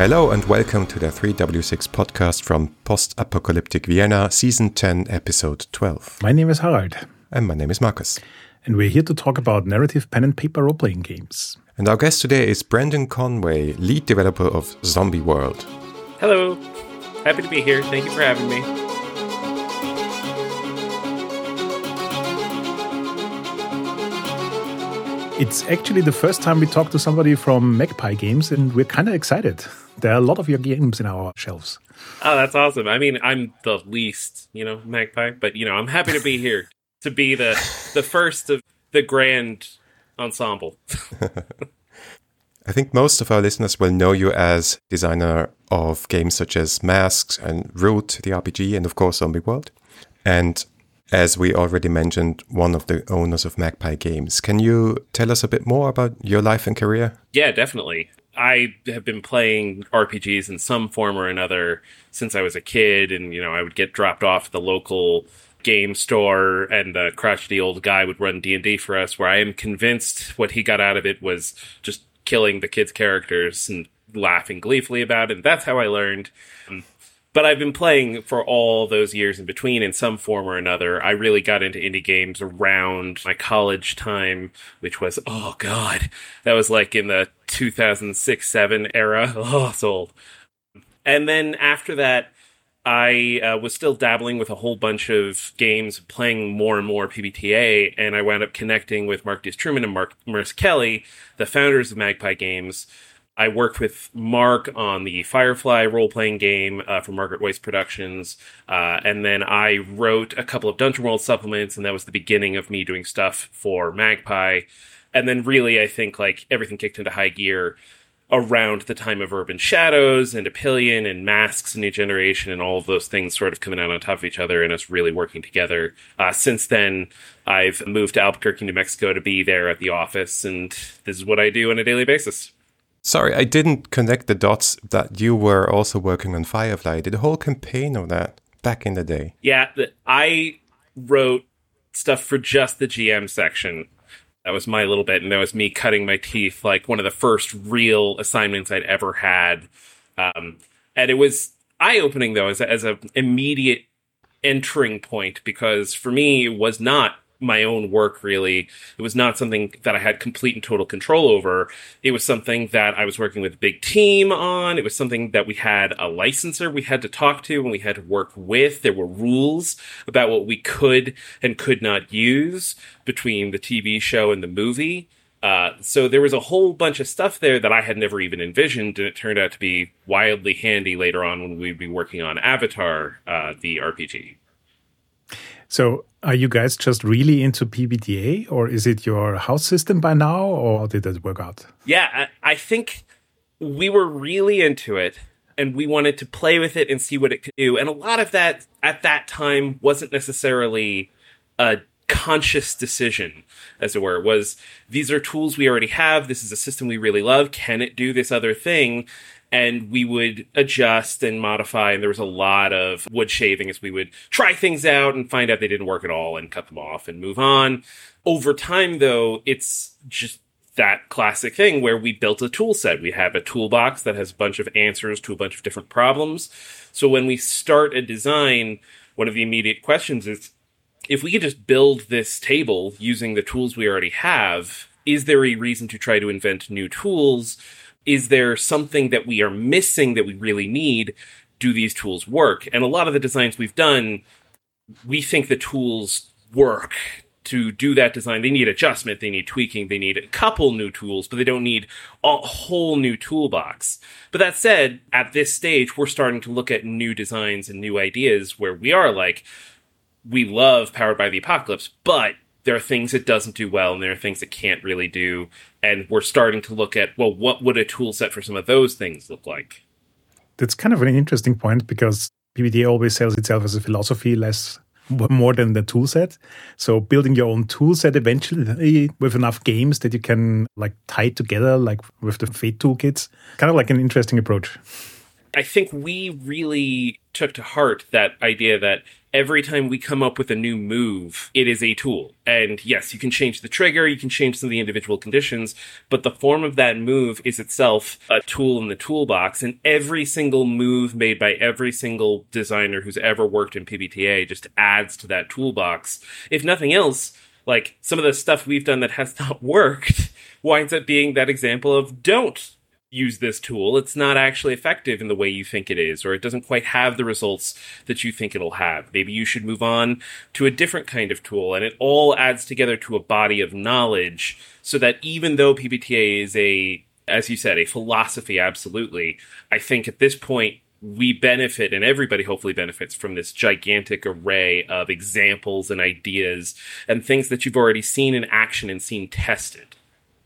Hello and welcome to the 3W6 podcast from Post Apocalyptic Vienna, Season 10, Episode 12. My name is Harald. And my name is Marcus. And we're here to talk about narrative pen and paper role playing games. And our guest today is Brendan Conway, lead developer of Zombie World. Hello. Happy to be here. Thank you for having me. It's actually the first time we talk to somebody from Magpie Games, and we're kind of excited. There are a lot of your games in our shelves. Oh, that's awesome. I mean, I'm the least, you know, Magpie, but you know, I'm happy to be here to be the the first of the grand ensemble. I think most of our listeners will know you as designer of games such as Masks and Root, the RPG, and of course Zombie World. And as we already mentioned, one of the owners of Magpie Games. Can you tell us a bit more about your life and career? Yeah, definitely. I have been playing RPGs in some form or another since I was a kid, and you know, I would get dropped off at the local game store, and the crotchety old guy would run D and D for us. Where I am convinced what he got out of it was just killing the kids' characters and laughing gleefully about it. And that's how I learned. But I've been playing for all those years in between in some form or another. I really got into indie games around my college time, which was, oh God, that was like in the 2006 7 era. Oh, it's old. And then after that, I uh, was still dabbling with a whole bunch of games, playing more and more PBTA, and I wound up connecting with Mark Truman and Mark Merce Kelly, the founders of Magpie Games I worked with Mark on the Firefly role playing game uh, for Margaret Weis Productions. Uh, and then I wrote a couple of Dungeon World supplements, and that was the beginning of me doing stuff for Magpie. And then, really, I think like everything kicked into high gear around the time of Urban Shadows and Epyllion and Masks and New Generation and all of those things sort of coming out on top of each other and us really working together. Uh, since then, I've moved to Albuquerque, New Mexico to be there at the office, and this is what I do on a daily basis. Sorry, I didn't connect the dots that you were also working on Firefly. Did a whole campaign of that back in the day. Yeah, I wrote stuff for just the GM section. That was my little bit, and that was me cutting my teeth, like one of the first real assignments I'd ever had. Um, and it was eye opening though, as as an immediate entering point, because for me, it was not my own work really. It was not something that I had complete and total control over. It was something that I was working with a big team on. It was something that we had a licensor we had to talk to and we had to work with. There were rules about what we could and could not use between the TV show and the movie. Uh, so there was a whole bunch of stuff there that I had never even envisioned, and it turned out to be wildly handy later on when we'd be working on Avatar, uh, the RPG. So, are you guys just really into PBTA or is it your house system by now, or did it work out? Yeah, I think we were really into it and we wanted to play with it and see what it could do. And a lot of that at that time wasn't necessarily a conscious decision, as it were. Was these are tools we already have. This is a system we really love. Can it do this other thing? And we would adjust and modify. And there was a lot of wood shaving as we would try things out and find out they didn't work at all and cut them off and move on. Over time, though, it's just that classic thing where we built a tool set. We have a toolbox that has a bunch of answers to a bunch of different problems. So when we start a design, one of the immediate questions is if we could just build this table using the tools we already have, is there a reason to try to invent new tools? Is there something that we are missing that we really need? Do these tools work? And a lot of the designs we've done, we think the tools work to do that design. They need adjustment, they need tweaking, they need a couple new tools, but they don't need a whole new toolbox. But that said, at this stage, we're starting to look at new designs and new ideas where we are like, we love Powered by the Apocalypse, but there are things it doesn't do well and there are things it can't really do. And we're starting to look at well what would a tool set for some of those things look like? That's kind of an interesting point because PBTA always sells itself as a philosophy less more than the tool set. So building your own tool set eventually with enough games that you can like tie together like with the fate toolkits. Kind of like an interesting approach. I think we really took to heart that idea that every time we come up with a new move, it is a tool. And yes, you can change the trigger, you can change some of the individual conditions, but the form of that move is itself a tool in the toolbox. And every single move made by every single designer who's ever worked in PBTA just adds to that toolbox. If nothing else, like some of the stuff we've done that has not worked winds up being that example of don't use this tool, it's not actually effective in the way you think it is, or it doesn't quite have the results that you think it'll have. Maybe you should move on to a different kind of tool, and it all adds together to a body of knowledge so that even though PBTA is a, as you said, a philosophy, absolutely, I think at this point, we benefit and everybody hopefully benefits from this gigantic array of examples and ideas and things that you've already seen in action and seen tested.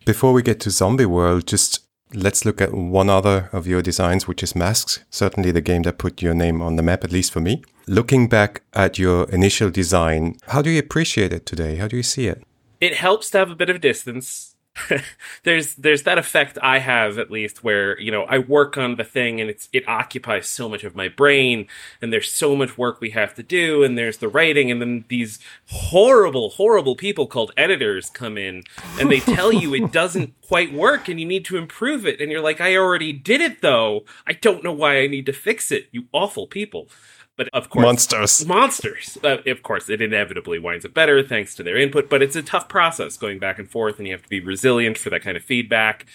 Before we get to Zombie World, just let's look at one other of your designs, which is Masks. Certainly the game that put your name on the map, at least for me. Looking back at your initial design, how do you appreciate it today? How do you see it? It helps to have a bit of distance there's there's that effect I have at least where you know I work on the thing and it's it occupies so much of my brain and there's so much work we have to do and there's the writing and then these horrible horrible people called editors come in and they tell you it doesn't quite work and you need to improve it. And you're like I already did it though. I don't know why I need to fix it you awful people but of course, monsters. Monsters. Uh, of course, it inevitably winds up better thanks to their input, but it's a tough process going back and forth, and you have to be resilient for that kind of feedback.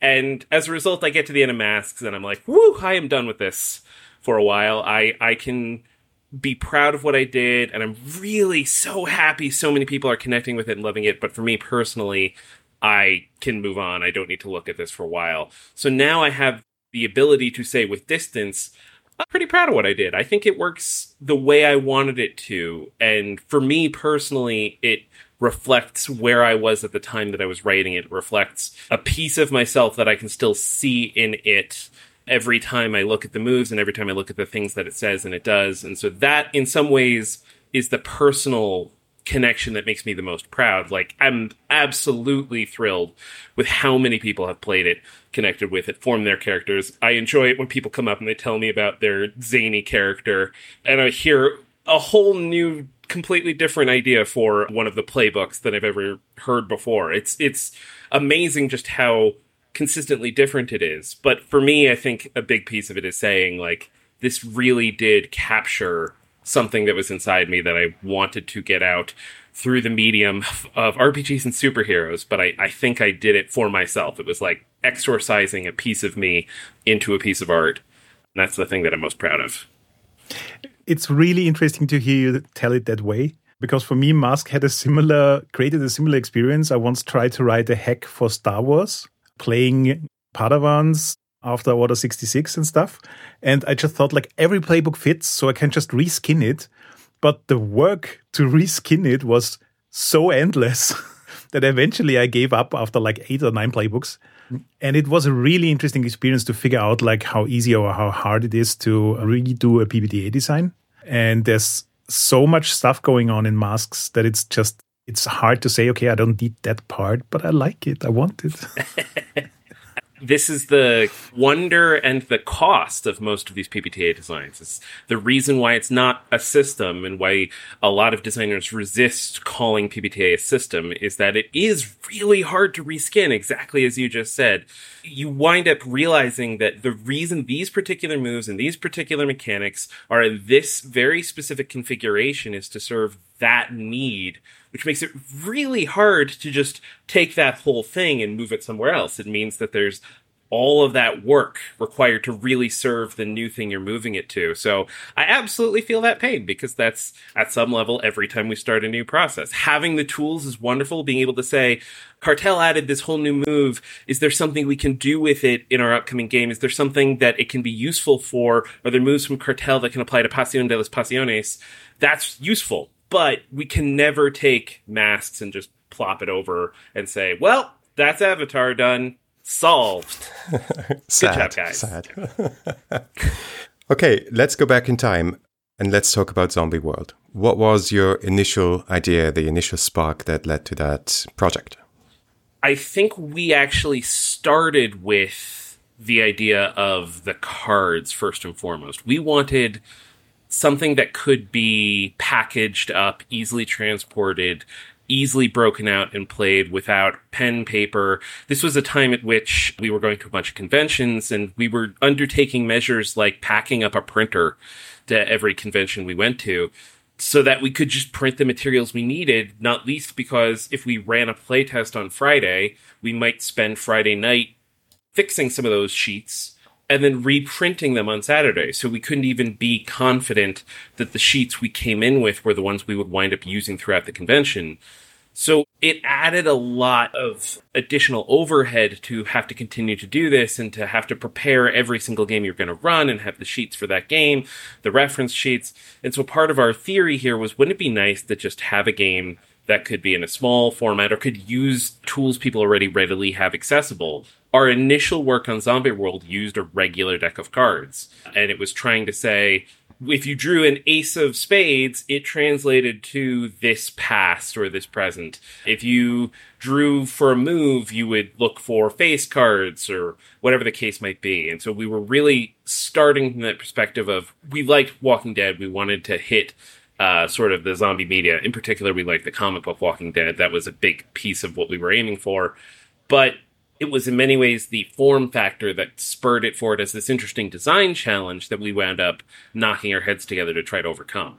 And as a result, I get to the end of masks, and I'm like, "Woo! I am done with this for a while. I I can." be proud of what I did, and I'm really so happy so many people are connecting with it and loving it. But for me personally, I can move on. I don't need to look at this for a while. So now I have the ability to say with distance, pretty proud of what I did. I think it works the way I wanted it to. And for me personally, it reflects where I was at the time that I was writing it. it reflects a piece of myself that I can still see in it every time I look at the moves and every time I look at the things that it says and it does. And so that in some ways is the personal connection that makes me the most proud. Like I'm absolutely thrilled with how many people have played it, connected with it, formed their characters. I enjoy it when people come up and they tell me about their zany character, and I hear a whole new completely different idea for one of the playbooks than I've ever heard before. It's it's amazing just how consistently different it is. But for me, I think a big piece of it is saying like this really did capture something that was inside me that I wanted to get out through the medium of RPGs and superheroes, but I, I think I did it for myself. It was like exorcising a piece of me into a piece of art. And that's the thing that I'm most proud of. It's really interesting to hear you tell it that way. Because for me, Mask had a similar, created a similar experience. I once tried to write a hack for Star Wars, playing Padawans after Order 66 and stuff. And I just thought like every playbook fits, so I can just reskin it. But the work to reskin it was so endless that eventually I gave up after like eight or nine playbooks. And it was a really interesting experience to figure out like how easy or how hard it is to redo a PBTA design. And there's so much stuff going on in masks that it's just it's hard to say okay i don't need that part but i like it i want it this is the wonder and the cost of most of these PBTA designs. It's the reason why it's not a system and why a lot of designers resist calling PBTA a system is that it is really hard to reskin, exactly as you just said. You wind up realizing that the reason these particular moves and these particular mechanics are in this very specific configuration is to serve that need which makes it really hard to just take that whole thing and move it somewhere else. It means that there's all of that work required to really serve the new thing you're moving it to. So I absolutely feel that pain because that's at some level every time we start a new process. Having the tools is wonderful. Being able to say, Cartel added this whole new move. Is there something we can do with it in our upcoming game? Is there something that it can be useful for? Are there moves from Cartel that can apply to Pasión de las Pasiones? That's useful but we can never take masks and just plop it over and say, well, that's Avatar done. Solved. sad, Good job, guys. Sad. okay, let's go back in time and let's talk about Zombie World. What was your initial idea, the initial spark that led to that project? I think we actually started with the idea of the cards first and foremost. We wanted something that could be packaged up, easily transported, easily broken out and played without pen, paper. This was a time at which we were going to a bunch of conventions and we were undertaking measures like packing up a printer to every convention we went to so that we could just print the materials we needed, not least because if we ran a playtest on Friday, we might spend Friday night fixing some of those sheets and then reprinting them on Saturday. So we couldn't even be confident that the sheets we came in with were the ones we would wind up using throughout the convention. So it added a lot of additional overhead to have to continue to do this and to have to prepare every single game you're going to run and have the sheets for that game, the reference sheets. And so part of our theory here was wouldn't it be nice to just have a game that could be in a small format or could use tools people already readily have accessible. Our initial work on Zombie World used a regular deck of cards, and it was trying to say, if you drew an ace of spades, it translated to this past or this present. If you drew for a move, you would look for face cards or whatever the case might be. And so we were really starting from that perspective of we liked Walking Dead. We wanted to hit uh, sort of the zombie media. In particular, we like the comic book Walking Dead. That was a big piece of what we were aiming for. But it was in many ways the form factor that spurred it forward as this interesting design challenge that we wound up knocking our heads together to try to overcome.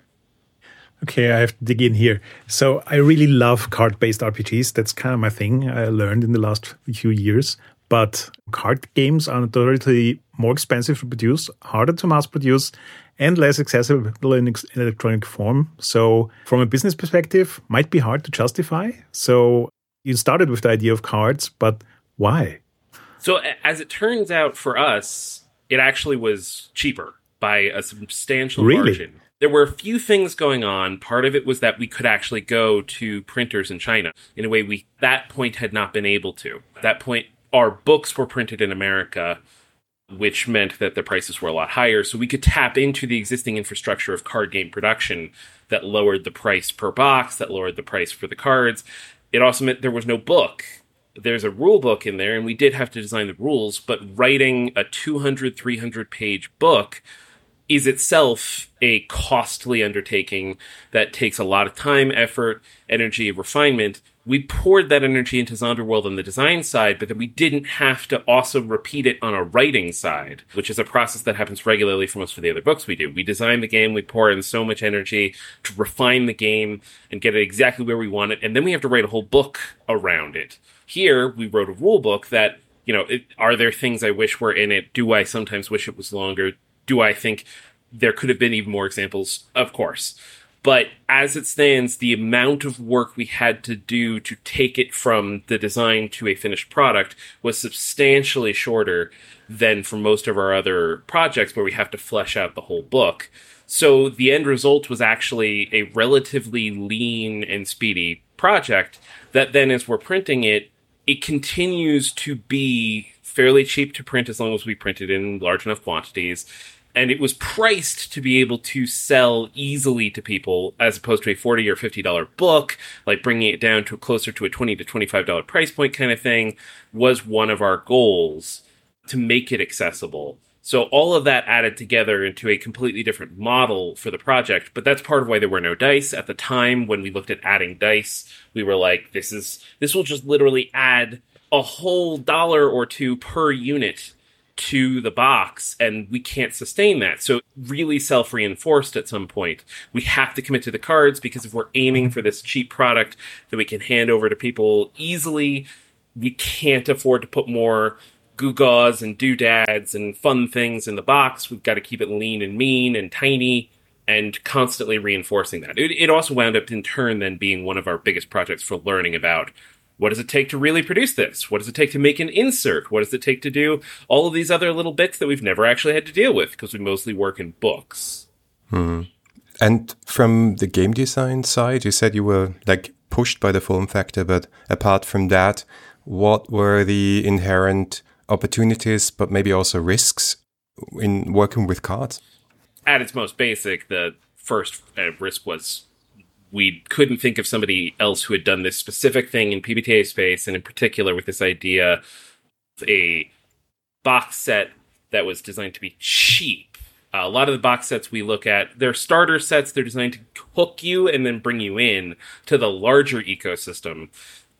Okay, I have to dig in here. So I really love card-based RPGs. That's kind of my thing. I learned in the last few years. But card games are notoriously more expensive to produce, harder to mass produce, and less accessible in electronic form. So, from a business perspective, might be hard to justify. So, you started with the idea of cards, but why? So, as it turns out for us, it actually was cheaper by a substantial really? margin. There were a few things going on. Part of it was that we could actually go to printers in China in a way we that point had not been able to. At that point, our books were printed in America which meant that the prices were a lot higher. So we could tap into the existing infrastructure of card game production that lowered the price per box, that lowered the price for the cards. It also meant there was no book. There's a rule book in there, and we did have to design the rules, but writing a 200, 300 page book is itself a costly undertaking that takes a lot of time, effort, energy, refinement we poured that energy into Zombie World on the design side, but then we didn't have to also repeat it on a writing side, which is a process that happens regularly for most of the other books we do. We design the game, we pour in so much energy to refine the game and get it exactly where we want it, and then we have to write a whole book around it. Here, we wrote a rule book that, you know, it, are there things I wish were in it? Do I sometimes wish it was longer? Do I think there could have been even more examples? Of course. But as it stands, the amount of work we had to do to take it from the design to a finished product was substantially shorter than for most of our other projects where we have to flesh out the whole book. So the end result was actually a relatively lean and speedy project that then as we're printing it, it continues to be fairly cheap to print as long as we print it in large enough quantities and it was priced to be able to sell easily to people as opposed to a 40 or 50 dollar book like bringing it down to closer to a 20 to 25 dollar price point kind of thing was one of our goals to make it accessible. So all of that added together into a completely different model for the project but that's part of why there were no dice. At the time when we looked at adding dice we were like this is this will just literally add a whole dollar or two per unit to the box and we can't sustain that. So really self reinforced at some point. We have to commit to the cards because if we're aiming for this cheap product that we can hand over to people easily, we can't afford to put more gewgaws and doodads and fun things in the box. We've got to keep it lean and mean and tiny and constantly reinforcing that. It, it also wound up in turn then being one of our biggest projects for learning about what does it take to really produce this? What does it take to make an insert? What does it take to do all of these other little bits that we've never actually had to deal with because we mostly work in books? Hmm. And from the game design side, you said you were like pushed by the form factor, but apart from that, what were the inherent opportunities, but maybe also risks in working with cards? At its most basic, the first uh, risk was we couldn't think of somebody else who had done this specific thing in PBTA space, and in particular with this idea of a box set that was designed to be cheap Uh, a lot of the box sets we look at, they're starter sets. They're designed to hook you and then bring you in to the larger ecosystem.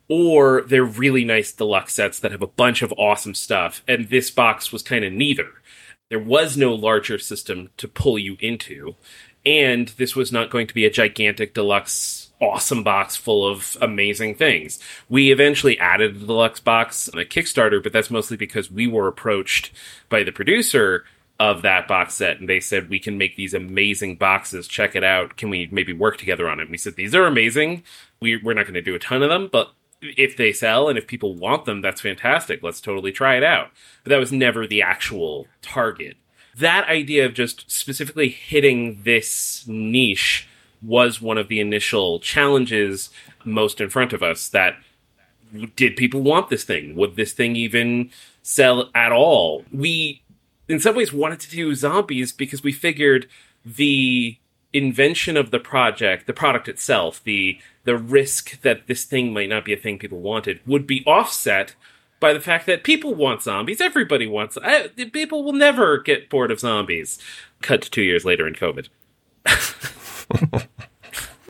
Or they're really nice deluxe sets that have a bunch of awesome stuff. And this box was kind of neither. There was no larger system to pull you into. And this was not going to be a gigantic deluxe awesome box full of amazing things. We eventually added the deluxe box on a Kickstarter, but that's mostly because we were approached by the producer of that box set and they said we can make these amazing boxes. Check it out. Can we maybe work together on it? And we said these are amazing. We, we're not going to do a ton of them but if they sell and if people want them that's fantastic. Let's totally try it out. But that was never the actual target that idea of just specifically hitting this niche was one of the initial challenges most in front of us that did people want this thing? Would this thing even sell at all? We in some ways wanted to do zombies because we figured the invention of the project, the product itself, the the risk that this thing might not be a thing people wanted would be offset by the fact that people want zombies. Everybody wants. I, people will never get bored of zombies. Cut to two years later in COVID.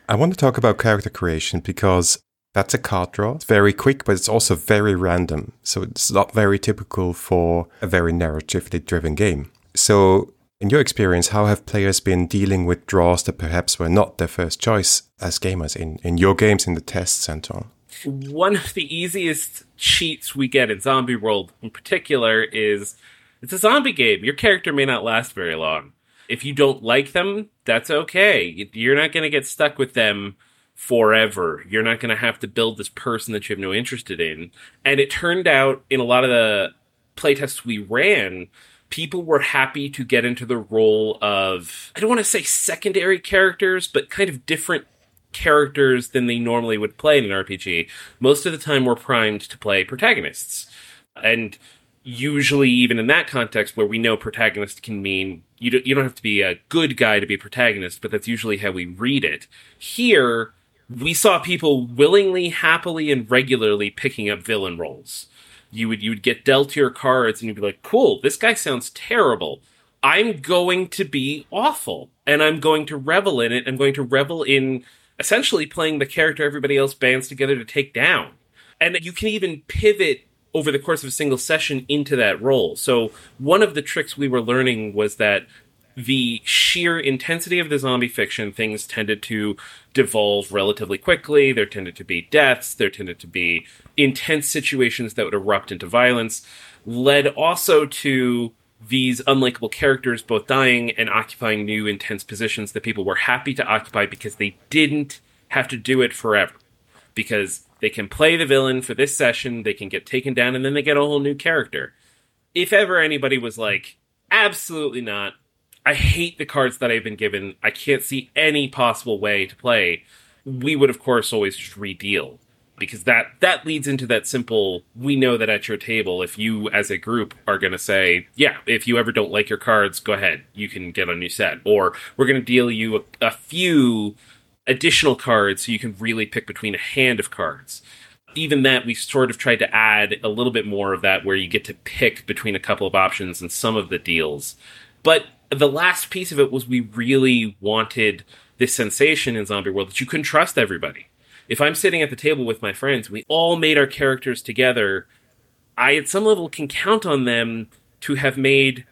I want to talk about character creation because that's a card draw. It's very quick, but it's also very random. So it's not very typical for a very narratively driven game. So, in your experience, how have players been dealing with draws that perhaps were not their first choice as gamers in, in your games, in the tests, and so on? One of the easiest cheats we get in Zombie World in particular is it's a zombie game. Your character may not last very long. If you don't like them, that's okay. You're not going to get stuck with them forever. You're not going to have to build this person that you have no interest in. And it turned out in a lot of the playtests we ran, people were happy to get into the role of, I don't want to say secondary characters, but kind of different characters than they normally would play in an RPG. Most of the time, we're primed to play protagonists. And usually, even in that context, where we know protagonist can mean you don't, you don't have to be a good guy to be a protagonist, but that's usually how we read it. Here, we saw people willingly, happily, and regularly picking up villain roles. You would you would get dealt your cards and you'd be like, "Cool, this guy sounds terrible. I'm going to be awful, and I'm going to revel in it. I'm going to revel in essentially playing the character everybody else bands together to take down." And you can even pivot over the course of a single session into that role. So one of the tricks we were learning was that the sheer intensity of the zombie fiction, things tended to devolve relatively quickly. There tended to be deaths. There tended to be intense situations that would erupt into violence, led also to these unlikable characters both dying and occupying new intense positions that people were happy to occupy because they didn't have to do it forever. Because they can play the villain for this session, they can get taken down, and then they get a whole new character. If ever anybody was like, absolutely not, I hate the cards that I've been given. I can't see any possible way to play. We would, of course, always just redeal because that that leads into that simple. We know that at your table, if you as a group are going to say, "Yeah, if you ever don't like your cards, go ahead, you can get a new set," or we're going to deal you a, a few additional cards so you can really pick between a hand of cards even that we sort of tried to add a little bit more of that where you get to pick between a couple of options in some of the deals but the last piece of it was we really wanted this sensation in Zombie World that you couldn't trust everybody. If I'm sitting at the table with my friends, we all made our characters together. I, at some level, can count on them to have made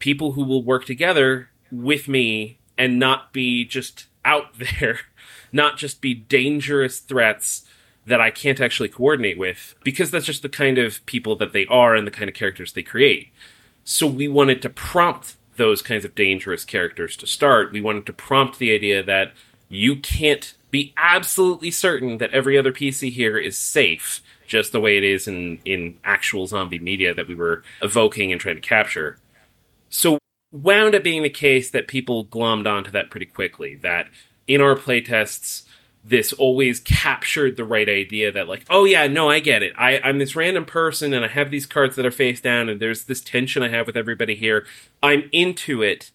people who will work together with me and not be just out there, not just be dangerous threats that I can't actually coordinate with, because that's just the kind of people that they are and the kind of characters they create. So we wanted to prompt those kinds of dangerous characters to start, we wanted to prompt the idea that you can't be absolutely certain that every other PC here is safe, just the way it is in, in actual zombie media that we were evoking and trying to capture. So, wound up being the case that people glommed onto that pretty quickly. That in our playtests, this always captured the right idea that like oh yeah no i get it I, i'm this random person and i have these cards that are face down and there's this tension i have with everybody here i'm into it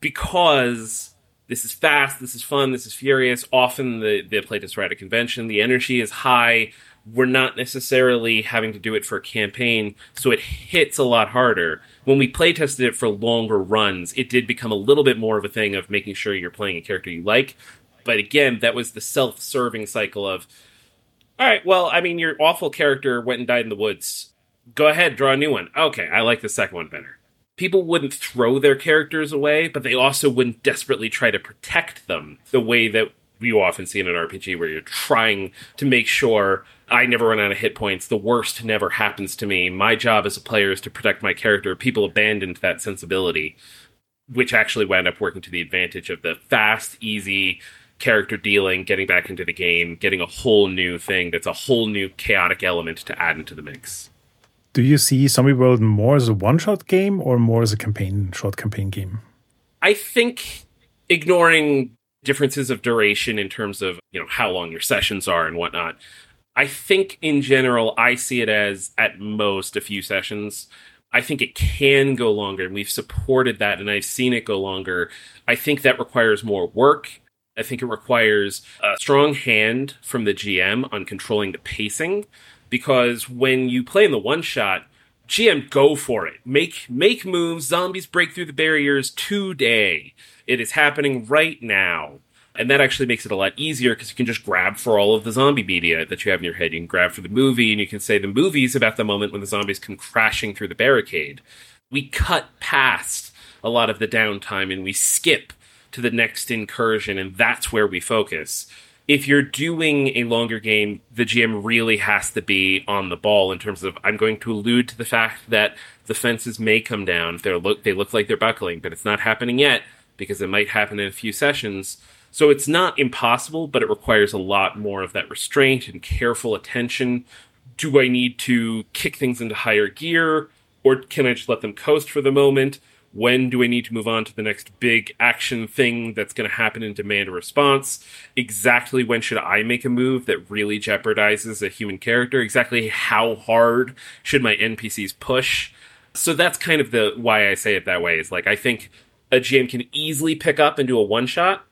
because this is fast this is fun this is furious often the, the playtests are at a convention the energy is high we're not necessarily having to do it for a campaign, so it hits a lot harder. When we play tested it for longer runs, it did become a little bit more of a thing of making sure you're playing a character you like. But again, that was the self serving cycle of, all right, well, I mean, your awful character went and died in the woods. Go ahead, draw a new one. Okay, I like the second one better. People wouldn't throw their characters away, but they also wouldn't desperately try to protect them the way that you often see in an RPG where you're trying to make sure I never run out of hit points. The worst never happens to me. My job as a player is to protect my character. People abandoned that sensibility, which actually wound up working to the advantage of the fast, easy character dealing, getting back into the game, getting a whole new thing that's a whole new chaotic element to add into the mix. Do you see Zombie World more as a one shot game or more as a campaign, short campaign game? I think ignoring differences of duration in terms of, you know, how long your sessions are and whatnot, I think in general, I see it as at most a few sessions. I think it can go longer, and we've supported that, and I've seen it go longer. I think that requires more work. I think it requires a strong hand from the GM on controlling the pacing, because when you play in the one shot, GM, go for it. Make make moves. Zombies break through the barriers today. It is happening right now. And that actually makes it a lot easier because you can just grab for all of the zombie media that you have in your head. You can grab for the movie and you can say the movie's about the moment when the zombies come crashing through the barricade. We cut past a lot of the downtime and we skip to the next incursion, and that's where we focus. If you're doing a longer game, the GM really has to be on the ball in terms of I'm going to allude to the fact that the fences may come down. They look they look like they're buckling, but it's not happening yet because it might happen in a few sessions. So it's not impossible, but it requires a lot more of that restraint and careful attention. Do I need to kick things into higher gear, or can I just let them coast for the moment? When do I need to move on to the next big action thing that's going to happen and demand a response? Exactly when should I make a move that really jeopardizes a human character? Exactly how hard should my NPCs push? So that's kind of the why I say it that way. Is like I think a GM can easily pick up and do a one shot,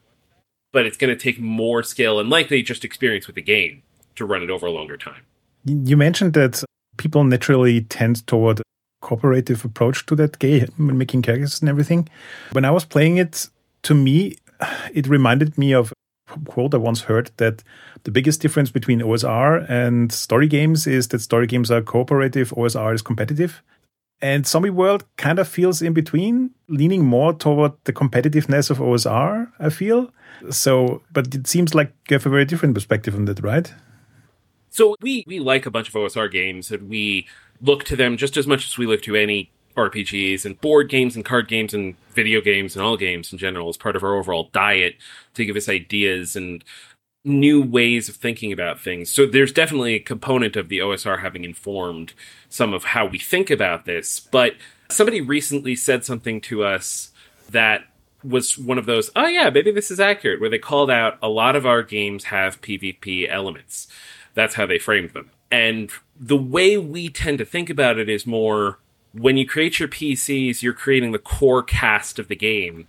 but it's going to take more skill and likely just experience with the game to run it over a longer time. You mentioned that people naturally tend toward cooperative approach to that game, making characters and everything. When I was playing it, to me, it reminded me of a quote I once heard that the biggest difference between OSR and story games is that story games are cooperative, OSR is competitive. And Zombie World kind of feels in between, leaning more toward the competitiveness of OSR, I feel. So, but it seems like you have a very different perspective on that, right? So we, we like a bunch of OSR games and we look to them just as much as we look to any RPGs and board games and card games and video games and all games in general as part of our overall diet to give us ideas and new ways of thinking about things. So there's definitely a component of the OSR having informed some of how we think about this. But somebody recently said something to us that was one of those, oh yeah, maybe this is accurate, where they called out a lot of our games have PvP elements. That's how they framed them. And the way we tend to think about it is more when you create your PCs, you're creating the core cast of the game.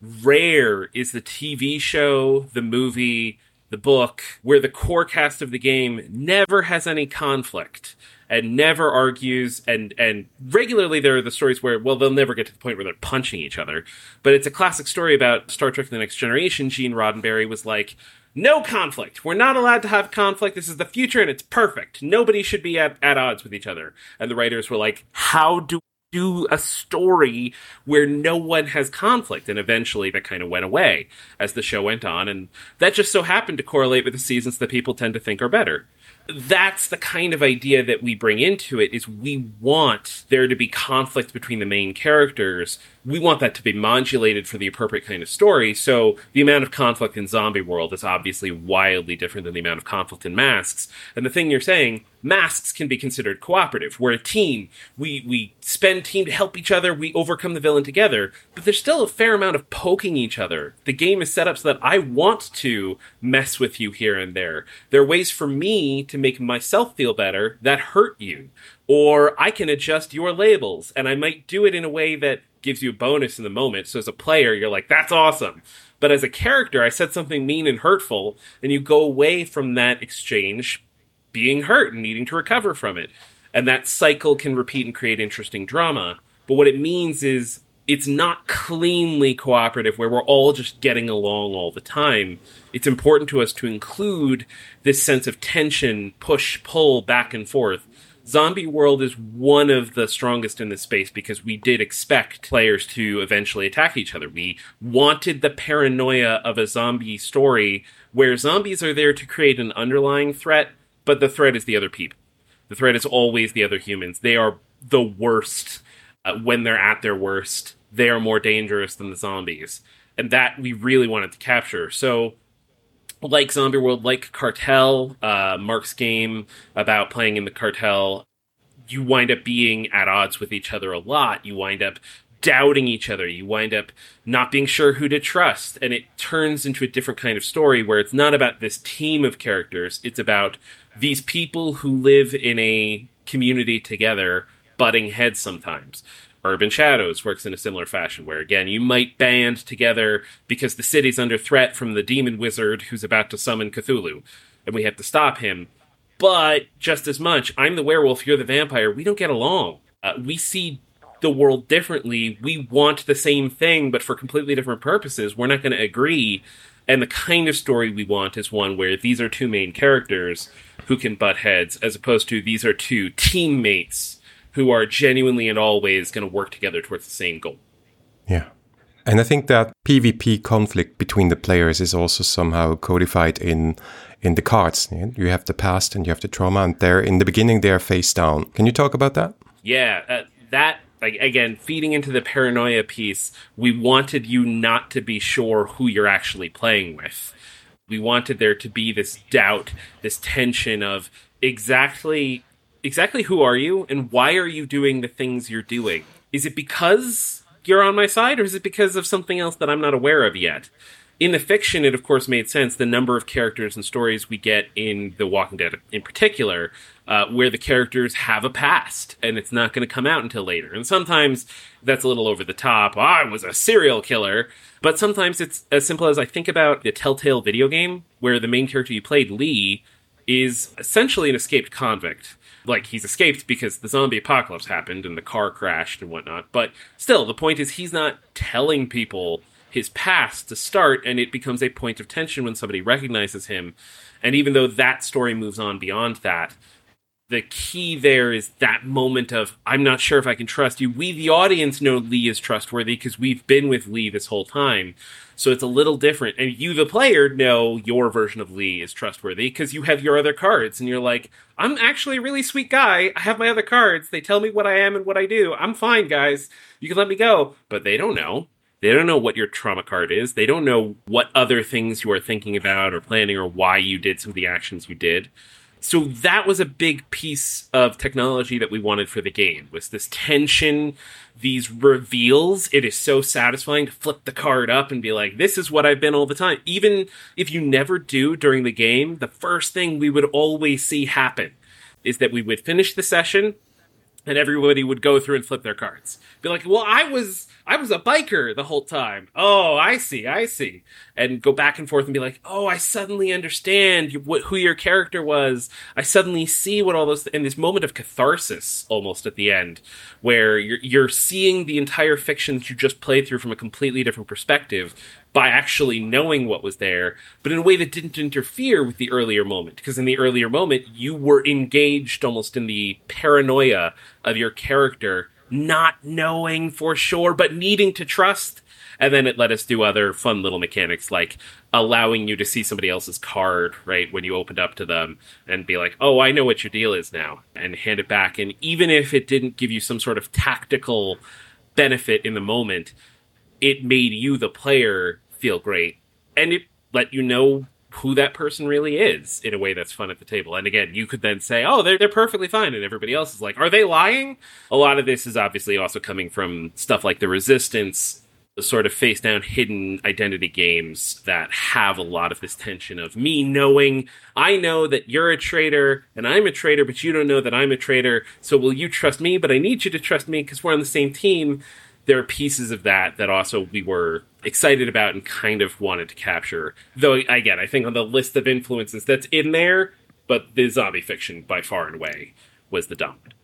Rare is the TV show, the movie, the book, where the core cast of the game never has any conflict and never argues. And and regularly there are the stories where well they'll never get to the point where they're punching each other. But it's a classic story about star trek the next generation. Gene roddenberry was like no conflict we're not allowed to have conflict this is the future and it's perfect nobody should be at, at odds with each other and the writers were like how do do a story where no one has conflict. And eventually that kind of went away as the show went on. And that just so happened to correlate with the seasons that people tend to think are better that's the kind of idea that we bring into it is we want there to be conflict between the main characters we want that to be modulated for the appropriate kind of story. So the amount of conflict in zombie world is obviously wildly different than the amount of conflict in masks. And the thing you're saying masks can be considered cooperative. We're a team. We we spend team to help each other. We overcome the villain together. But there's still a fair amount of poking each other. The game is set up so that i want to mess with you here and there. There are ways for me to make myself feel better that hurt you. Or I can adjust your labels and I might do it in a way that gives you a bonus in the moment. So as a player, you're like, that's awesome. But as a character, I said something mean and hurtful, and you go away from that exchange being hurt and needing to recover from it. And that cycle can repeat and create interesting drama. But what it means is it's not cleanly cooperative where we're all just getting along all the time. It's important to us to include this sense of tension, push, pull, back and forth. Zombie World is one of the strongest in this space because we did expect players to eventually attack each other. We wanted the paranoia of a zombie story where zombies are there to create an underlying threat, but the threat is the other people. The threat is always the other humans. They are the worst uh, when they're at their worst. They are more dangerous than the zombies. And that we really wanted to capture. So like Zombie World, like Cartel, uh, Mark's game about playing in the cartel, you wind up being at odds with each other a lot. You wind up doubting each other. You wind up not being sure who to trust. And it turns into a different kind of story where it's not about this team of characters. It's about these people who live in a community together, butting heads sometimes. Urban Shadows works in a similar fashion, where again, you might band together because the city's under threat from the demon wizard who's about to summon Cthulhu, and we have to stop him. But just as much, I'm the werewolf, you're the vampire, we don't get along. Uh, we see the world differently. We want the same thing, but for completely different purposes. We're not going to agree. And the kind of story we want is one where these are two main characters who can butt heads, as opposed to these are two teammates who are genuinely and always going to work together towards the same goal. Yeah. And I think that PvP conflict between the players is also somehow codified in in the cards. You have the past and you have the trauma, and they're in the beginning they are face down. Can you talk about that? Yeah, uh, that like again feeding into the paranoia piece. We wanted you not to be sure who you're actually playing with. We wanted there to be this doubt, this tension of exactly exactly who are you and why are you doing the things you're doing? Is it because you're on my side or is it because of something else that I'm not aware of yet? In the fiction, it of course made sense the number of characters and stories we get in The Walking Dead in particular, uh, where the characters have a past and it's not going to come out until later. And sometimes that's a little over the top. Oh, I was a serial killer. But sometimes it's as simple as I think about the Telltale video game where the main character you played, Lee, is essentially an escaped convict like he's escaped because the zombie apocalypse happened and the car crashed and whatnot. But still, the point is he's not telling people his past to start, and it becomes a point of tension when somebody recognizes him. And even though that story moves on beyond that, the key there is that moment of I'm not sure if I can trust you. We, the audience, know Lee is trustworthy because we've been with Lee this whole time. So it's a little different. And you, the player, know your version of Lee is trustworthy because you have your other cards and you're like, I'm actually a really sweet guy. I have my other cards. They tell me what I am and what I do. I'm fine, guys. You can let me go. But they don't know. They don't know what your trauma card is. They don't know what other things you are thinking about or planning or why you did some of the actions you did so that was a big piece of technology that we wanted for the game was this tension these reveals. It is so satisfying to flip the card up and be like this is what i've been all the time. Even if you never do during the game the first thing we would always see happen is that we would finish the session and everybody would go through and flip their cards be like well i was I was a biker the whole time. Oh, I see, I see. And go back and forth and be like, oh, I suddenly understand what, who your character was. I suddenly see what all those, and this moment of catharsis almost at the end, where you're, you're seeing the entire fiction that you just played through from a completely different perspective by actually knowing what was there, but in a way that didn't interfere with the earlier moment. Because in the earlier moment, you were engaged almost in the paranoia of your character not knowing for sure, but needing to trust. And then it let us do other fun little mechanics like allowing you to see somebody else's card, right, when you opened up to them and be like, oh, I know what your deal is now, and hand it back. And even if it didn't give you some sort of tactical benefit in the moment, it made you, the player, feel great. And it let you know who that person really is in a way that's fun at the table. And again, you could then say, "Oh, they're they're perfectly fine," and everybody else is like, "Are they lying?" A lot of this is obviously also coming from stuff like the Resistance, the sort of face down hidden identity games that have a lot of this tension of me knowing I know that you're a traitor and I'm a traitor, but you don't know that I'm a traitor. So will you trust me? But I need you to trust me because we're on the same team there are pieces of that that also we were excited about and kind of wanted to capture. Though again, I think on the list of influences that's in there, but the zombie fiction by far and away was the dominant.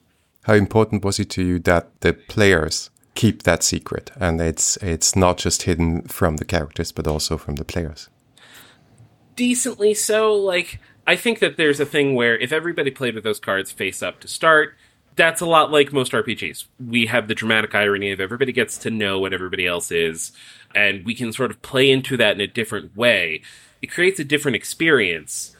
How important was it to you that the players keep that secret and it's it's not just hidden from the characters but also from the players? Decently so. Like I think that there's a thing where if everybody played with those cards face up to start, that's a lot like most RPGs. We have the dramatic irony of everybody gets to know what everybody else is, and we can sort of play into that in a different way. It creates a different experience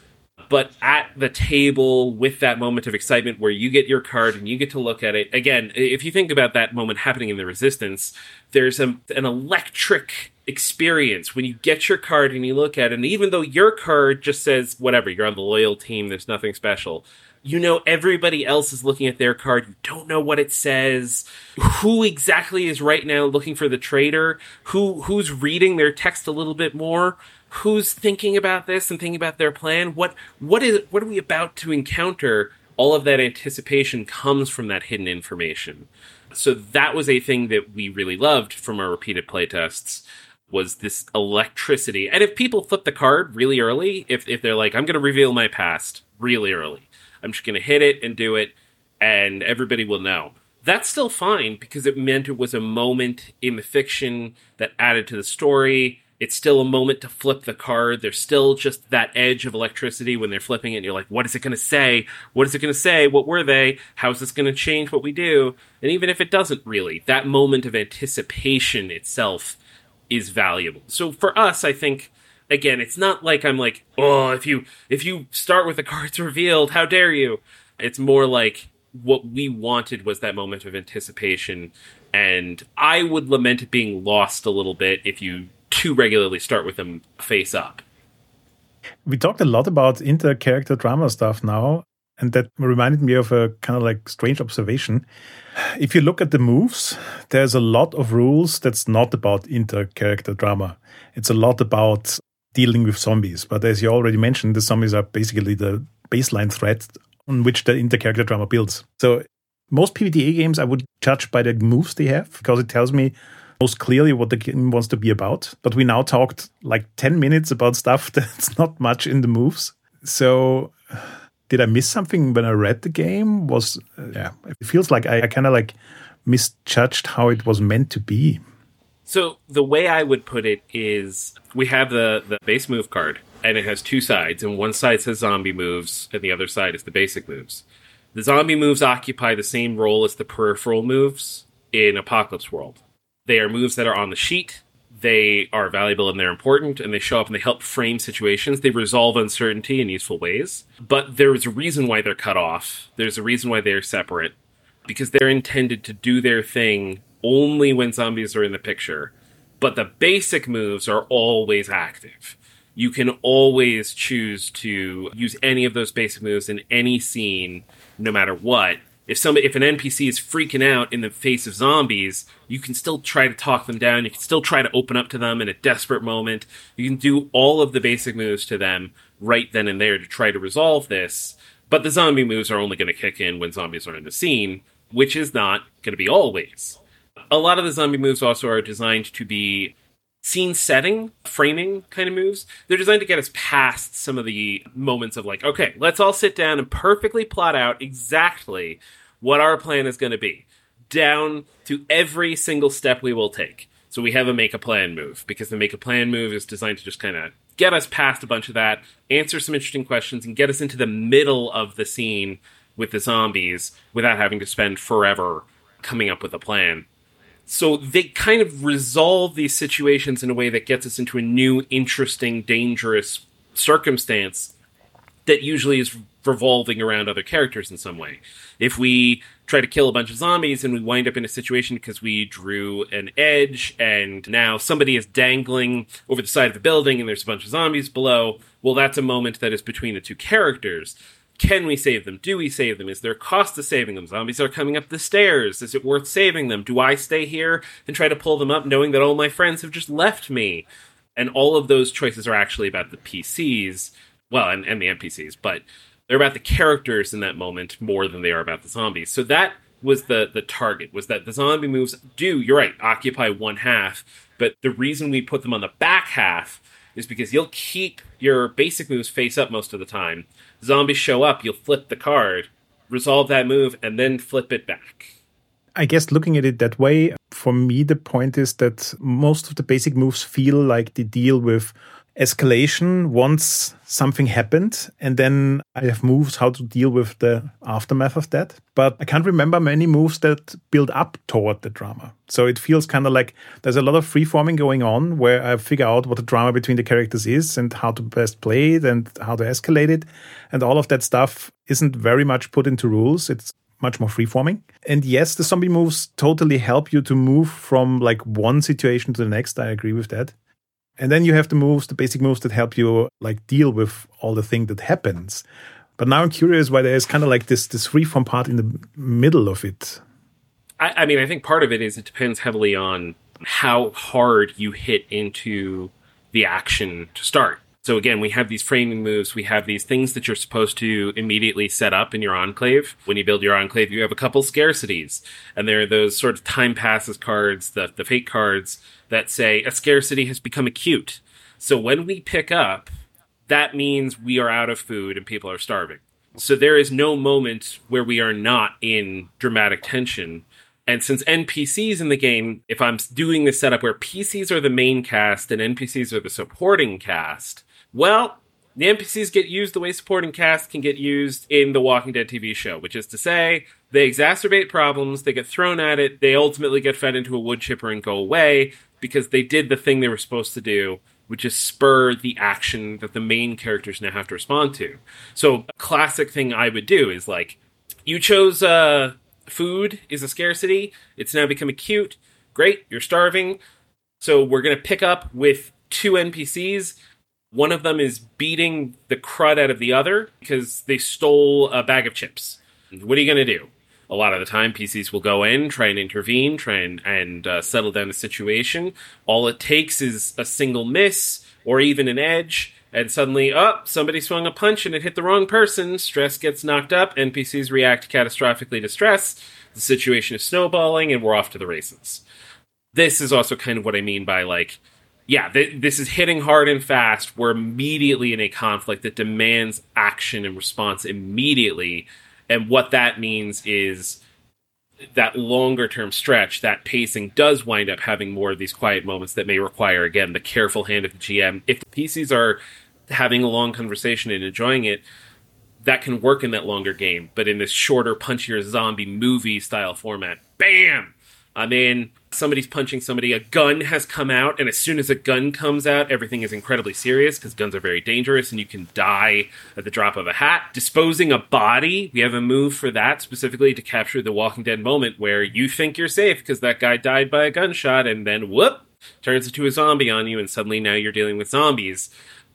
but at the table with that moment of excitement where you get your card and you get to look at it again if you think about that moment happening in the resistance there's a, an electric experience when you get your card and you look at it and even though your card just says whatever you're on the loyal team there's nothing special you know everybody else is looking at their card. You don't know what it says. Who exactly is right now looking for the traitor who who's reading their text a little bit more? Who's thinking about this and thinking about their plan? What what is what are we about to encounter? All of that anticipation comes from that hidden information. So that was a thing that we really loved from our repeated playtests was this electricity. And if people flip the card really early if, if they're like i'm going to reveal my past really early i'm just going to hit it and do it and everybody will know that's still fine because it meant it was a moment in the fiction that added to the story it's still a moment to flip the card. There's still just that edge of electricity when they're flipping it. And you're like, what is it going to say? What is it going to say? What were they? How's this going to change what we do? And even if it doesn't really, that moment of anticipation itself is valuable. So for us, I think again, it's not like I'm like, oh, if you if you start with the cards revealed, how dare you? It's more like what we wanted was that moment of anticipation and I would lament it being lost a little bit if you too regularly start with them face up. We talked a lot about inter character drama stuff now, and that reminded me of a kind of like strange observation. If you look at the moves, there's a lot of rules that's not about inter character drama. It's a lot about dealing with zombies. But as you already mentioned, the zombies are basically the baseline threat on which the inter character drama builds. So most PBTA games I would judge by the moves they have because it tells me most clearly what the game wants to be about. But we now talked like 10 minutes about stuff that's not much in the moves. So did I miss something when I read the game? Was uh, yeah, it feels like I, I kind of like misjudged how it was meant to be. So the way I would put it is we have the the base move card and it has two sides and one side says zombie moves and the other side is the basic moves. The zombie moves occupy the same role as the peripheral moves in Apocalypse World. They are moves that are on the sheet. They are valuable and they're important, and they show up and they help frame situations. They resolve uncertainty in useful ways. But there's a reason why they're cut off. There's a reason why they're separate, because they're intended to do their thing only when zombies are in the picture. But the basic moves are always active. You can always choose to use any of those basic moves in any scene, no matter what, if somebody if an NPC is freaking out in the face of zombies, you can still try to talk them down. You can still try to open up to them in a desperate moment. You can do all of the basic moves to them right then and there to try to resolve this. But the zombie moves are only going to kick in when zombies are in the scene, which is not going to be always. A lot of the zombie moves also are designed to be scene setting, framing kind of moves. They're designed to get us past some of the moments of like, okay, let's all sit down and perfectly plot out exactly what our plan is going to be, down to every single step we will take. So we have a make a plan move because the make a plan move is designed to just kind of get us past a bunch of that, answer some interesting questions, and get us into the middle of the scene with the zombies without having to spend forever coming up with a plan. So they kind of resolve these situations in a way that gets us into a new, interesting, dangerous circumstance that usually is revolving around other characters in some way. If we try to kill a bunch of zombies and we wind up in a situation because we drew an edge and now somebody is dangling over the side of a building and there's a bunch of zombies below, well, that's a moment that is between the two characters. Can we save them? Do we save them? Is there a cost to saving them? Zombies are coming up the stairs. Is it worth saving them? Do I stay here and try to pull them up knowing that all my friends have just left me? And all of those choices are actually about the PCs, well, and, and the NPCs, but they're about the characters in that moment more than they are about the zombies. So that was the the target was that the zombie moves do you're right occupy one half but the reason we put them on the back half is because you'll keep your basic moves face up most of the time. Zombies show up, you'll flip the card, resolve that move, and then flip it back. I guess looking at it that way, for me, the point is that most of the basic moves feel like they deal with escalation once something happened, and then I have moves how to deal with the aftermath of that. But I can't remember many moves that build up toward the drama. So it feels kind of like there's a lot of freeforming going on where I figure out what the drama between the characters is and how to best play it and how to escalate it. And all of that stuff isn't very much put into rules. It's much more freeforming. And yes, the zombie moves totally help you to move from like one situation to the next. I agree with that. And then you have the moves, the basic moves that help you like deal with all the thing that happens. But now I'm curious why there's kind of like this this freeform part in the middle of it. I, I mean, I think part of it is it depends heavily on how hard you hit into the action to start. So again, we have these framing moves. We have these things that you're supposed to immediately set up in your enclave. When you build your enclave, you have a couple scarcities, and there are those sort of time passes cards, the the fate cards that say a scarcity has become acute. So when we pick up, that means we are out of food and people are starving. So there is no moment where we are not in dramatic tension. And since NPCs in the game, if I'm doing this setup where PCs are the main cast and NPCs are the supporting cast, well, the NPCs get used the way supporting cast can get used in the Walking Dead TV show, which is to say, they exacerbate problems, they get thrown at it, they ultimately get fed into a wood chipper and go away because they did the thing they were supposed to do, which is spur the action that the main characters now have to respond to. So, a classic thing I would do is like, you chose uh, food is a scarcity, it's now become acute. Great, you're starving. So, we're going to pick up with two NPCs one of them is beating the crud out of the other because they stole a bag of chips. What are you going to do? A lot of the time, PCs will go in, try and intervene, try and, and uh, settle down the situation. All it takes is a single miss or even an edge, and suddenly, oh, somebody swung a punch and it hit the wrong person. Stress gets knocked up. NPCs react catastrophically to stress. The situation is snowballing, and we're off to the races. This is also kind of what I mean by like yeah, th- this is hitting hard and fast. We're immediately in a conflict that demands action and response immediately. And what that means is that longer term stretch, that pacing does wind up having more of these quiet moments that may require, again, the careful hand of the GM. If the PCs are having a long conversation and enjoying it, that can work in that longer game. But in this shorter, punchier zombie movie style format, bam! I'm in somebody's punching somebody, a gun has come out, and as soon as a gun comes out, everything is incredibly serious because guns are very dangerous and you can die at the drop of a hat. Disposing a body, we have a move for that specifically to capture the Walking Dead moment where you think you're safe because that guy died by a gunshot, and then whoop, turns into a zombie on you, and suddenly now you're dealing with zombies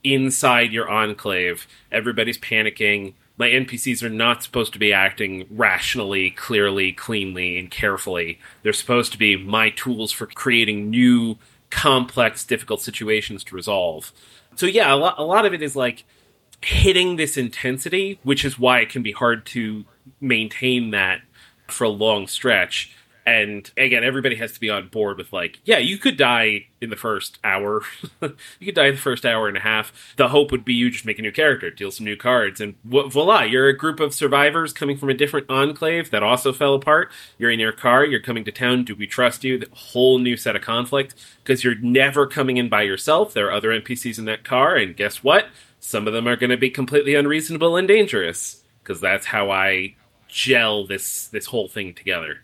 inside your enclave. Everybody's panicking my NPCs are not supposed to be acting rationally, clearly, cleanly, and carefully. They're supposed to be my tools for creating new, complex, difficult situations to resolve. So, yeah, a lot, a lot of it is like hitting this intensity, which is why it can be hard to maintain that for a long stretch and again everybody has to be on board with like yeah you could die in the first hour. You could die in the first hour and a half. The hope would be you just make a new character deal some new cards and voila you're a group of survivors coming from a different enclave that also fell apart. You're in your car you're coming to town. Do we trust you? The whole new set of conflict because you're never coming in by yourself. There are other npcs in that car and guess what? Some of them are going to be completely unreasonable and dangerous because that's how i gel this this whole thing together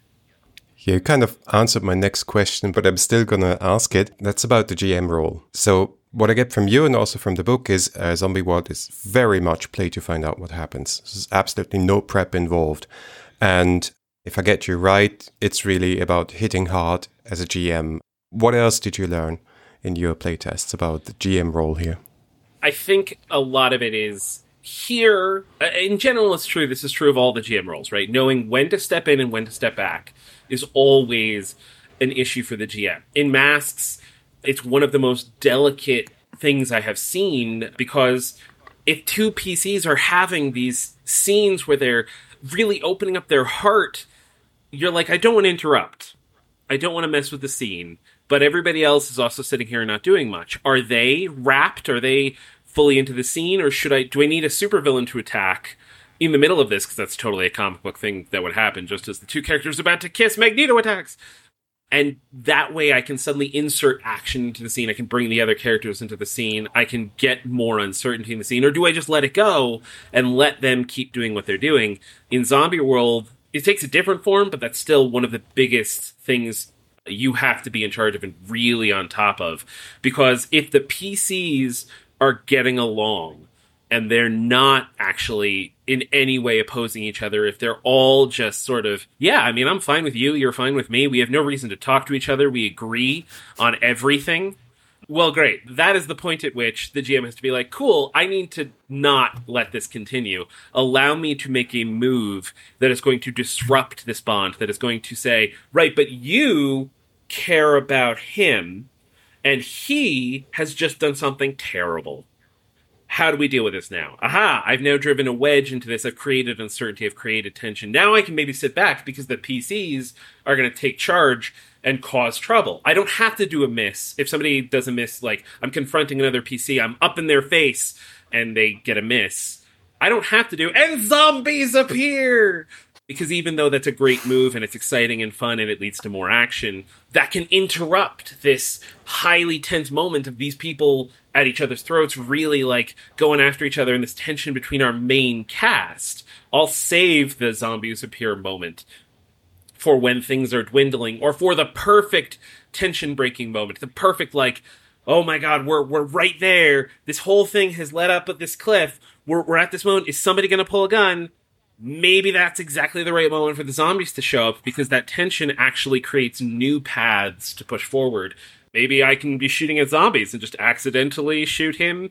you kind of answered my next question, but I'm still going to ask it. That's about the GM role. So, what I get from you and also from the book is uh, Zombie World is very much play to find out what happens. There's absolutely no prep involved. And if I get you right, it's really about hitting hard as a GM. What else did you learn in your playtests about the GM role here? I think a lot of it is here. Uh, in general, it's true. This is true of all the GM roles, right? Knowing when to step in and when to step back is always an issue for the GM. In masks, it's one of the most delicate things I have seen because if two PCs are having these scenes where they're really opening up their heart, you're like, I don't want to interrupt. I don't want to mess with the scene. but everybody else is also sitting here and not doing much. Are they wrapped? Are they fully into the scene, or should I? Do I need a supervillain to attack in the middle of this? Because that's totally a comic book thing that would happen. Just as the two characters are about to kiss, Magneto attacks, and that way I can suddenly insert action into the scene. I can bring the other characters into the scene. I can get more uncertainty in the scene, or do I just let it go and let them keep doing what they're doing in Zombie World? It takes a different form, but that's still one of the biggest things you have to be in charge of and really on top of. Because if the PCs are getting along and they're not actually in any way opposing each other, if they're all just sort of, yeah, I mean, I'm fine with you, you're fine with me, we have no reason to talk to each other, we agree on everything. Well, great. That is the point at which the GM has to be like, cool, I need to not let this continue. Allow me to make a move that is going to disrupt this bond, that is going to say, right, but you care about him, and he has just done something terrible. How do we deal with this now? Aha, I've now driven a wedge into this. I've created uncertainty, I've created tension. Now I can maybe sit back because the PCs are going to take charge and cause trouble. I don't have to do a miss. If somebody does a miss, like I'm confronting another PC, I'm up in their face and they get a miss. I don't have to do, and zombies appear! Because even though that's a great move and it's exciting and fun and it leads to more action, that can interrupt this highly tense moment of these people at each other's throats, really like going after each other and this tension between our main cast. I'll save the zombies appear moment for when things are dwindling or for the perfect tension breaking moment, the perfect like, oh my god, we're we're right there. This whole thing has led up at this cliff. We're we're at this moment. Is somebody gonna pull a gun? Maybe that's exactly the right moment for the zombies to show up because that tension actually creates new paths to push forward. Maybe I can be shooting at zombies and just accidentally shoot him,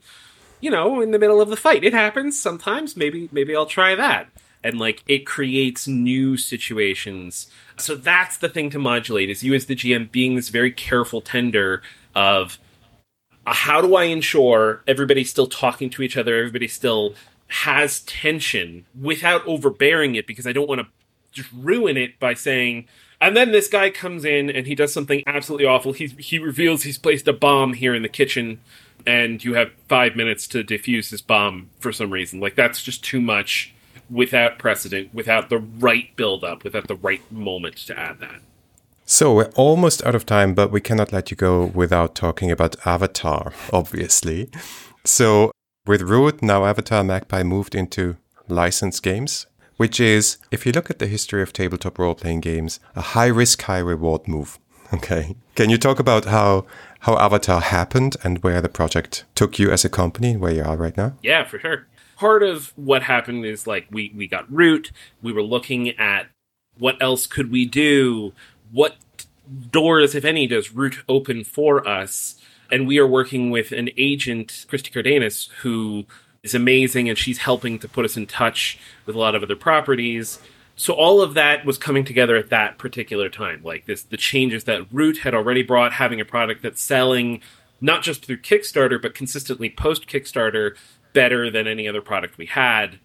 you know, in the middle of the fight. It happens sometimes. Maybe maybe I'll try that and like it creates new situations. So that's the thing to modulate is you as the GM being this very careful tender of uh, how do I ensure everybody's still talking to each other, everybody's still has tension without overbearing it because I don't want to just ruin it by saying and then this guy comes in and he does something absolutely awful. He he reveals he's placed a bomb here in the kitchen and you have 5 minutes to defuse this bomb for some reason. Like that's just too much without precedent, without the right build up, without the right moment to add that. So we're almost out of time, but we cannot let you go without talking about Avatar, obviously. So with Root, now Avatar Magpie moved into licensed games, which is, if you look at the history of tabletop role playing games, a high risk, high reward move. Okay. Can you talk about how how Avatar happened and where the project took you as a company, and where you are right now? Yeah, for sure part of what happened is like we we got root we were looking at what else could we do what doors if any does root open for us and we are working with an agent christy cardenas who is amazing and she's helping to put us in touch with a lot of other properties so all of that was coming together at that particular time like this the changes that root had already brought having a product that's selling not just through kickstarter but consistently post kickstarter better than any other product we had.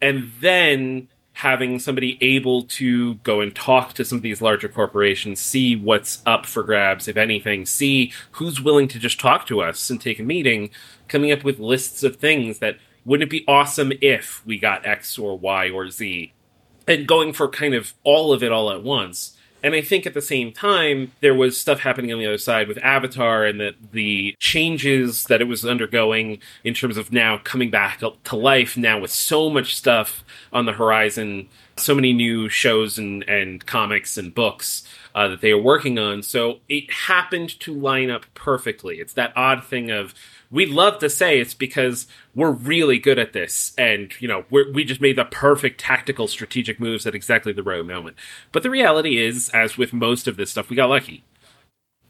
And then having somebody able to go and talk to some of these larger corporations, see what's up for grabs, if anything, see who's willing to just talk to us and take a meeting, coming up with lists of things that wouldn't it be awesome if we got X or Y or Z, and going for kind of all of it all at once. And I think at the same time, there was stuff happening on the other side with Avatar and that the changes that it was undergoing in terms of now coming back to life, now with so much stuff on the horizon, so many new shows and, and comics and books uh, that they are working on. So it happened to line up perfectly. It's that odd thing of we'd love to say it's because we're really good at this and you know we just made the perfect tactical strategic moves at exactly the right moment. But the reality is as with most of this stuff we got lucky.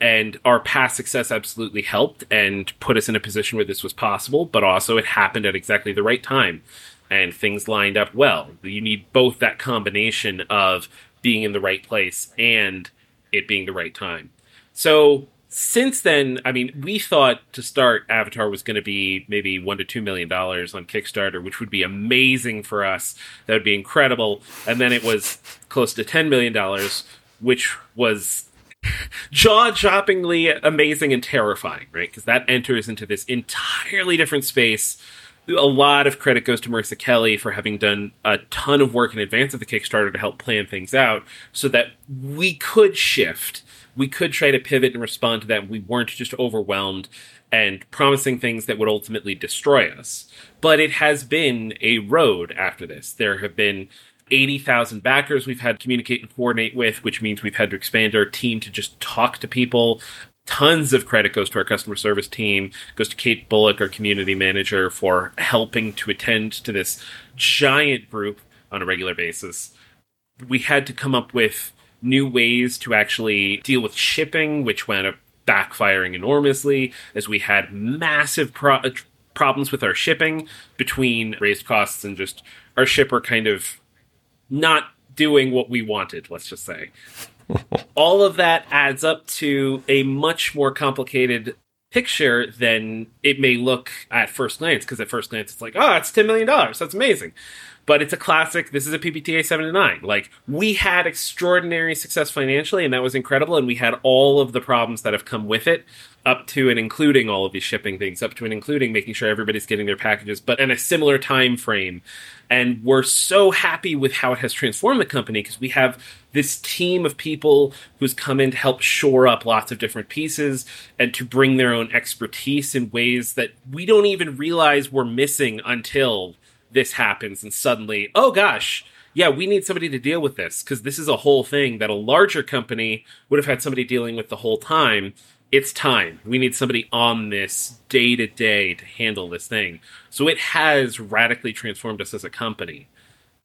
And our past success absolutely helped and put us in a position where this was possible but also it happened at exactly the right time. And things lined up well. You need both that combination of being in the right place and it being the right time. So since then, I mean, we thought to start Avatar was going to be maybe one to two million dollars on Kickstarter, which would be amazing for us. That would be incredible. And then it was close to ten million dollars, which was jaw-droppingly amazing and terrifying, right? Because that enters into this entirely different space. A lot of credit goes to Marissa Kelly for having done a ton of work in advance of the Kickstarter to help plan things out so that we could shift. We could try to pivot and respond to that. We weren't just overwhelmed and promising things that would ultimately destroy us. But it has been a road after this. There have been 80,000 backers we've had to communicate and coordinate with, which means we've had to expand our team to just talk to people. Tons of credit goes to our customer service team, goes to Kate Bullock, our community manager, for helping to attend to this giant group on a regular basis. We had to come up with new ways to actually deal with shipping, which wound up backfiring enormously as we had massive pro- uh, problems with our shipping between raised costs and just our shipper kind of not doing what we wanted, let's just say. All of that adds up to a much more complicated picture than it may look at first glance, because at first glance it's like, oh, it's $10 million. That's amazing. But it's a classic. This is a PBTA 7 to 9. Like, we had extraordinary success financially, and that was incredible. And we had all of the problems that have come with it up to and including all of these shipping things, up to and including making sure everybody's getting their packages, but in a similar time frame. And we're so happy with how it has transformed the company because we have this team of people who's come in to help shore up lots of different pieces and to bring their own expertise in ways that we don't even realize we're missing until this happens and suddenly, oh gosh, yeah, we need somebody to deal with this because this is a whole thing that a larger company would have had somebody dealing with the whole time it's time. We need somebody on this day to day to handle this thing. So it has radically transformed us as a company.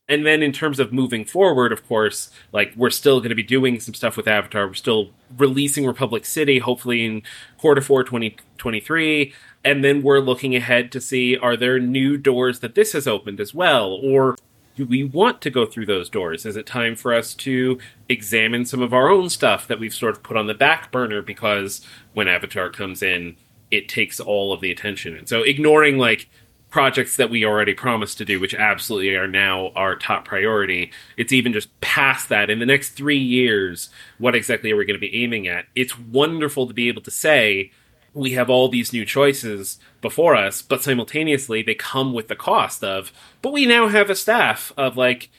And then in terms of moving forward, of course, like we're still going to be doing some stuff with Avatar. We're still releasing Republic City, hopefully in quarter four 2023. And then we're looking ahead to see are there new doors that this has opened as well? Or do we want to go through those doors? Is it time for us to examine some of our own stuff that we've sort of put on the back burner because when Avatar comes in, it takes all of the attention. And so ignoring like projects that we already promised to do, which absolutely are now our top priority, it's even just past that. In the next three years, what exactly are we going to be aiming at? It's wonderful to be able to say, we have all these new choices before us, but simultaneously they come with the cost of, but we now have a staff of like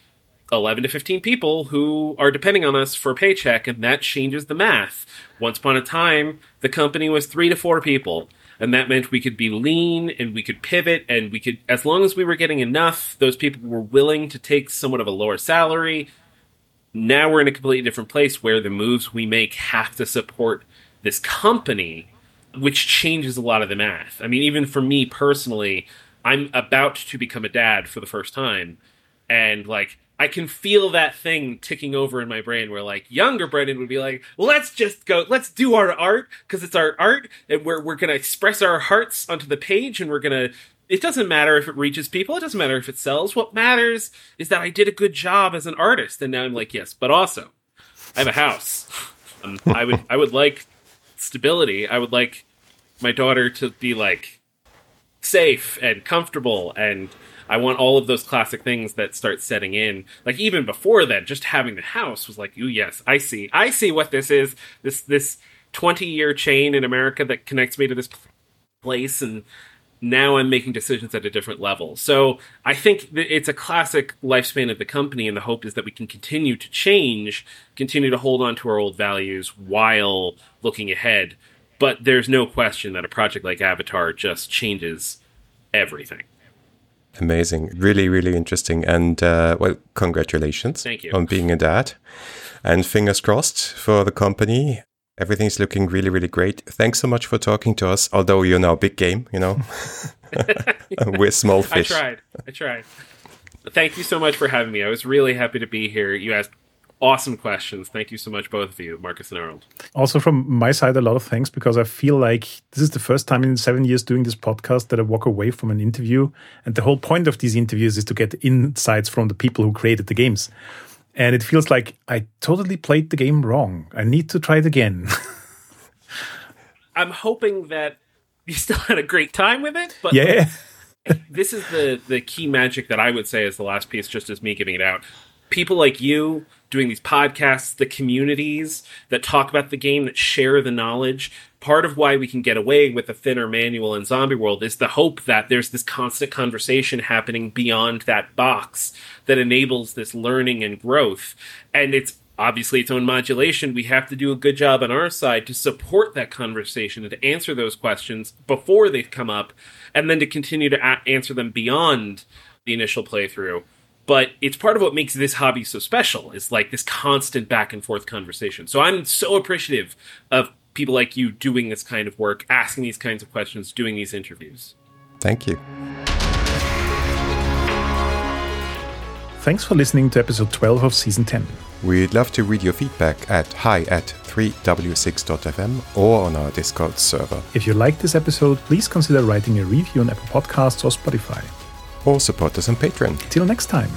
11 to 15 people who are depending on us for a paycheck, and that changes the math. Once upon a time, the company was three to four people, and that meant we could be lean and we could pivot, and we could, as long as we were getting enough, those people were willing to take somewhat of a lower salary. Now we're in a completely different place where the moves we make have to support this company which changes a lot of the math. I mean, even for me personally, I'm about to become a dad for the first time, and like I can feel that thing ticking over in my brain where like younger Brendan would be like, let's just go, let's do our art because it's our art and we're, we're going to express our hearts onto the page and we're going to, it doesn't matter if it reaches people. It doesn't matter if it sells. What matters is that I did a good job as an artist. And now I'm like, yes, but also I have a house. Um, I would, I would like stability. I would like my daughter to be like safe and comfortable and I want all of those classic things that start setting in. Like even before that, just having the house was like, oh yes, I see. I see what this is. This this 20-year chain in America that connects me to this place and now I'm making decisions at a different level. So I think it's a classic lifespan of the company, and the hope is that we can continue to change, continue to hold on to our old values while looking ahead. But there's no question that a project like Avatar just changes everything. Amazing. Really, really interesting. And uh, well, congratulations Thank you. on being a dad. And fingers crossed for the company. Everything's looking really, really great. Thanks so much for talking to us. Although you're now big game, you know, we're small fish. I tried. I tried. Thank you so much for having me. I was really happy to be here. You asked awesome questions. Thank you so much, both of you, Marcus and Harold. Also, from my side, a lot of thanks because I feel like this is the first time in seven years doing this podcast that I walk away from an interview. And the whole point of these interviews is to get insights from the people who created the games. And it feels like I totally played the game wrong. I need to try it again. I'm hoping that you still had a great time with it, but yeah. this is the the key magic that I would say is the last piece, just as me giving it out. People like you doing these podcasts, the communities that talk about the game, that share the knowledge. Part of why we can get away with a thinner manual in Zombie World is the hope that there's this constant conversation happening beyond that box that enables this learning and growth. And it's obviously its own modulation. We have to do a good job on our side to support that conversation and to answer those questions before they've come up, and then to continue to a- answer them beyond the initial playthrough but it's part of what makes this hobby so special is like this constant back and forth conversation so i'm so appreciative of people like you doing this kind of work asking these kinds of questions doing these interviews Thank you. Thanks for listening to episode 12 of season 10. We'd love to read your feedback at hi at 3w6.fm or on our Discord server. If you liked this episode, please consider writing a review on Apple Podcasts or Spotify. Or support us on Patreon. Till next time.